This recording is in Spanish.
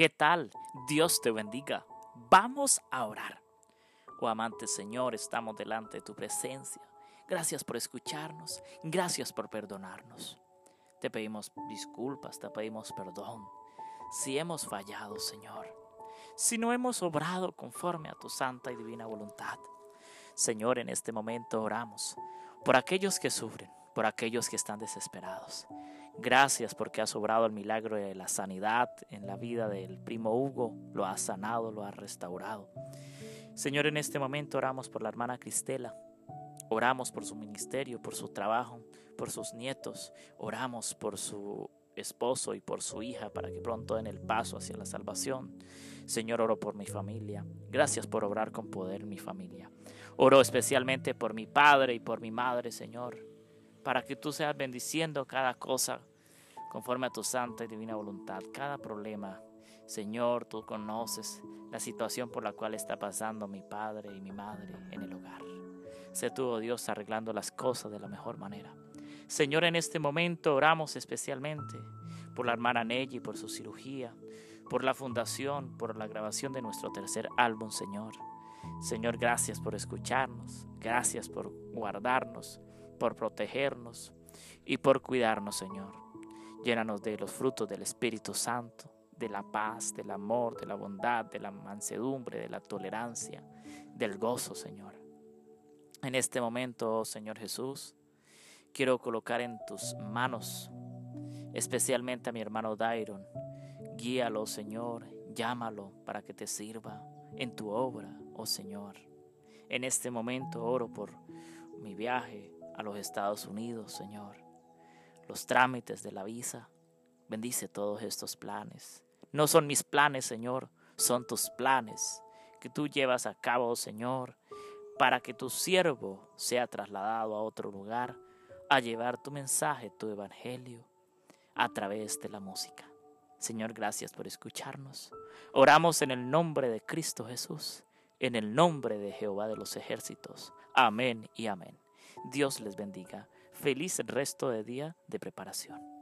¿Qué tal? Dios te bendiga. Vamos a orar. Oh amante Señor, estamos delante de tu presencia. Gracias por escucharnos. Gracias por perdonarnos. Te pedimos disculpas, te pedimos perdón. Si hemos fallado, Señor. Si no hemos obrado conforme a tu santa y divina voluntad. Señor, en este momento oramos por aquellos que sufren, por aquellos que están desesperados. Gracias porque has obrado el milagro de la sanidad en la vida del primo Hugo, lo has sanado, lo has restaurado. Señor, en este momento oramos por la hermana Cristela, oramos por su ministerio, por su trabajo, por sus nietos, oramos por su esposo y por su hija para que pronto den el paso hacia la salvación. Señor, oro por mi familia. Gracias por obrar con poder mi familia. Oro especialmente por mi padre y por mi madre, Señor, para que tú seas bendiciendo cada cosa conforme a tu santa y divina voluntad, cada problema. Señor, tú conoces la situación por la cual está pasando mi padre y mi madre en el hogar. Sé tú, oh Dios, arreglando las cosas de la mejor manera. Señor, en este momento oramos especialmente por la hermana Nelly, por su cirugía, por la fundación, por la grabación de nuestro tercer álbum, Señor. Señor, gracias por escucharnos, gracias por guardarnos, por protegernos y por cuidarnos, Señor. Llénanos de los frutos del Espíritu Santo, de la paz, del amor, de la bondad, de la mansedumbre, de la tolerancia, del gozo, Señor. En este momento, oh Señor Jesús, quiero colocar en tus manos, especialmente a mi hermano Dairon. Guíalo, Señor, llámalo para que te sirva en tu obra, oh Señor. En este momento oro por mi viaje a los Estados Unidos, Señor. Los trámites de la visa. Bendice todos estos planes. No son mis planes, Señor, son tus planes que tú llevas a cabo, Señor, para que tu siervo sea trasladado a otro lugar a llevar tu mensaje, tu evangelio, a través de la música. Señor, gracias por escucharnos. Oramos en el nombre de Cristo Jesús, en el nombre de Jehová de los ejércitos. Amén y amén. Dios les bendiga. Feliz resto de día de preparación.